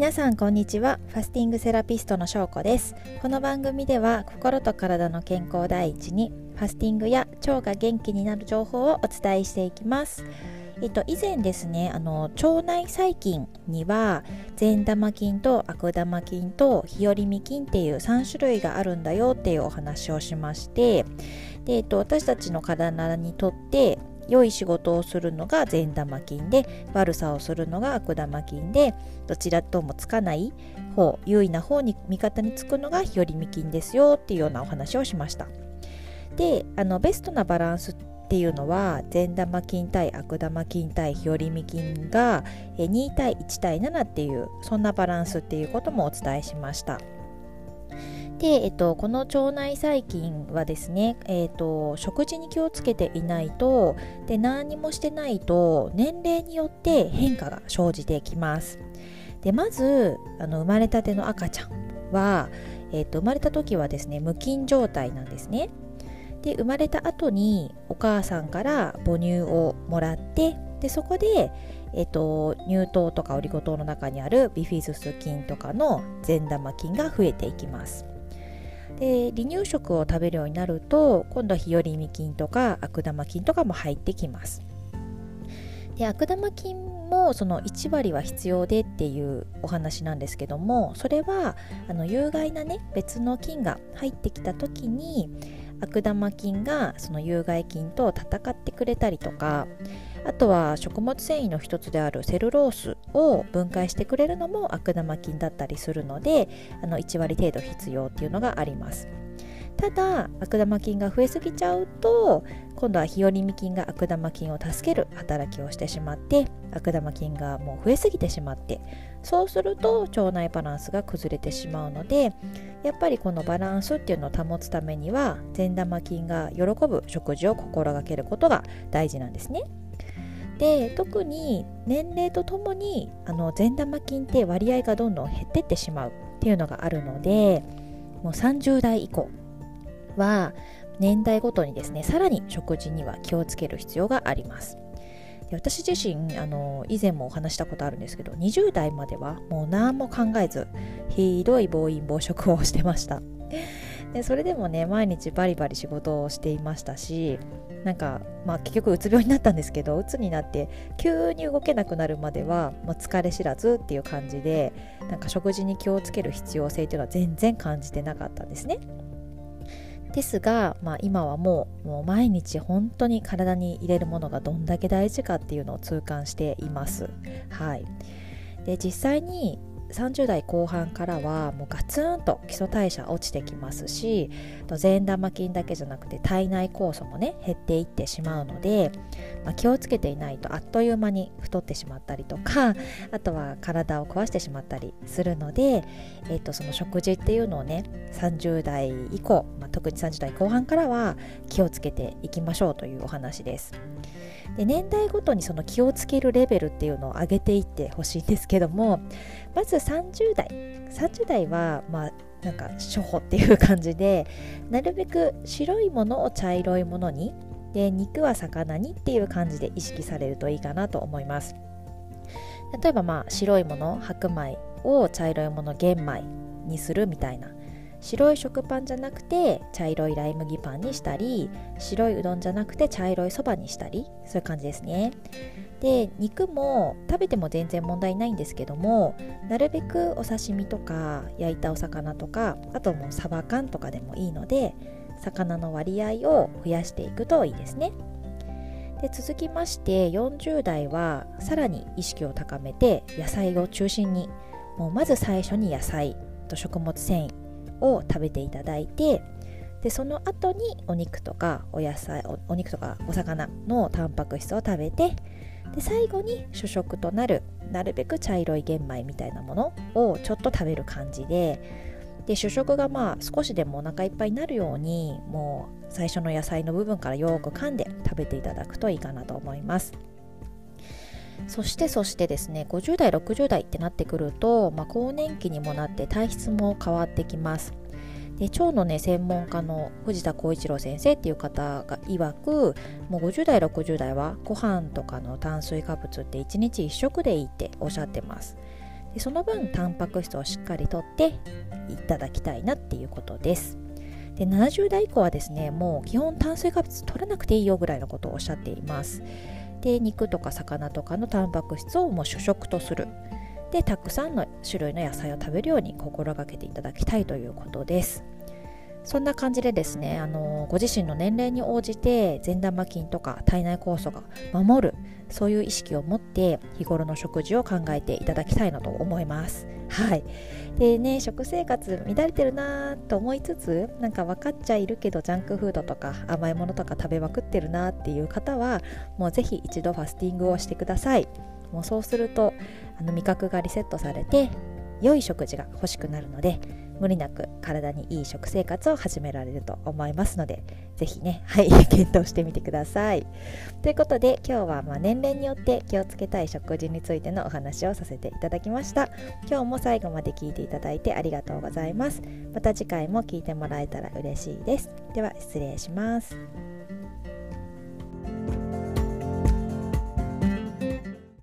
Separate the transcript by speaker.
Speaker 1: 皆さんこんにちは。ファスティングセラピストのしょうこです。この番組では心と体の健康第一にファスティングや腸が元気になる情報をお伝えしていきます。えっと、以前ですねあの腸内細菌には善玉菌と悪玉菌と日和見菌っていう3種類があるんだよっていうお話をしましてで、えっと、私たちの体にとって良い仕事をするのが善玉菌で悪さをするのが悪玉菌でどちらともつかない方優位な方に味方につくのが日和見菌ですよっていうようなお話をしました。であのベストなバランスっていうのは善玉菌対悪玉菌対日和見菌が2対1対7っていうそんなバランスっていうこともお伝えしました。で、えっと、この腸内細菌はですね、えっと、食事に気をつけていないとで何もしてないと年齢によって変化が生じてきます。でまずあの生まれたての赤ちゃんは、えっと、生まれた時はですね無菌状態なんですね。で生まれた後にお母さんから母乳をもらってでそこで、えっと、乳糖とかオリゴ糖の中にあるビフィズス菌とかの善玉菌が増えていきます。で離乳食を食べるようになると今度は日和見菌とか悪玉菌とかも入ってきます。で悪玉菌もその1割は必要でっていうお話なんですけどもそれはあの有害なね別の菌が入ってきた時に悪玉菌がその有害菌と戦ってくれたりとかあとは食物繊維の一つであるセルロースを分解してくれるのも悪玉菌だったりするのであの1割程度必要っていうのがありますただ悪玉菌が増えすぎちゃうと今度は日和見菌が悪玉菌を助ける働きをしてしまって悪玉菌がもう増えすぎてしまってそうすると腸内バランスが崩れてしまうのでやっぱりこのバランスっていうのを保つためには善玉菌が喜ぶ食事を心がけることが大事なんですね。で特に年齢とともにあの善玉菌って割合がどんどん減ってってしまうっていうのがあるのでもう30代以降は年代ごとにですねさらに食事には気をつける必要があります。私自身あの以前もお話したことあるんですけど20代まではもう何も考えずひどい暴飲暴食をしてました。でそれでもね毎日バリバリ仕事をしていましたしなんか、まあ、結局うつ病になったんですけどうつになって急に動けなくなるまではもう疲れ知らずっていう感じでなんか食事に気をつける必要性っていうのは全然感じてなかったんですね。ですが、まあ、今はもうもう毎日本当に体に入れるものがどんだけ大事かっていうのを痛感しています。はい、で実際に30代後半からはもうガツンと基礎代謝落ちてきますし善玉菌だけじゃなくて体内酵素もね減っていってしまうので、まあ、気をつけていないとあっという間に太ってしまったりとか あとは体を壊してしまったりするので、えー、とその食事っていうのをね30代以降、まあ、特に30代後半からは気をつけていきましょうというお話です。で年代ごとにその気をつけるレベルっていうのを上げていってほしいんですけどもまず30代30代はまあなんか初歩っていう感じでなるべく白いものを茶色いものにで肉は魚にっていう感じで意識されるといいかなと思います。例えばまあ白いもの白米を茶色いもの玄米にするみたいな白い食パンじゃなくて茶色いライ麦パンにしたり白いうどんじゃなくて茶色いそばにしたりそういう感じですね。で肉も食べても全然問題ないんですけどもなるべくお刺身とか焼いたお魚とかあともうサバ缶とかでもいいので魚の割合を増やしていくといいですね。で続きまして40代はさらに意識を高めて野菜を中心にもうまず最初に野菜と食物繊維を食べていただいてでその後にお肉とかお野菜お肉とかお魚のタンパク質を食べてで最後に主食となるなるべく茶色い玄米みたいなものをちょっと食べる感じでで主食がまあ少しでもお腹いっぱいになるようにもう最初の野菜の部分からよく噛んで食べていただくといいかなと思います。そしてそしてですね50代60代ってなってくると、まあ、更年期にもなって体質も変わってきます。で腸のね専門家の藤田浩一郎先生っていう方が曰くもう50代60代はご飯とかの炭水化物って1日1食でいいっておっしゃってます。でその分タンパク質をしっかりとっていただきたいなっていうことです。で70代以降はですねもう基本炭水化物取らなくていいよぐらいのことをおっしゃっています。で肉とか魚とかのタンパク質をもう主食とする。でたくさんの種類の野菜を食べるように心がけていただきたいということです。そんな感じでですねあのご自身の年齢に応じて善玉菌とか体内酵素が守るそういう意識を持って日頃の食事を考えていただきたいなと思います。はい。でね食生活乱れてるなと思いつつなんか分かっちゃいるけどジャンクフードとか甘いものとか食べまくってるなっていう方はもうぜひ一度ファスティングをしてください。もうそうするとあの味覚がリセットされて良い食事が欲しくなるので無理なく体にいい食生活を始められると思いますので是非ね はい検討してみてください。ということで今日はま年齢によって気をつけたい食事についてのお話をさせていただきました。今日も最後まで聞いていただいてありがとうございます。また次回も聞いてもらえたら嬉しいです。では失礼します。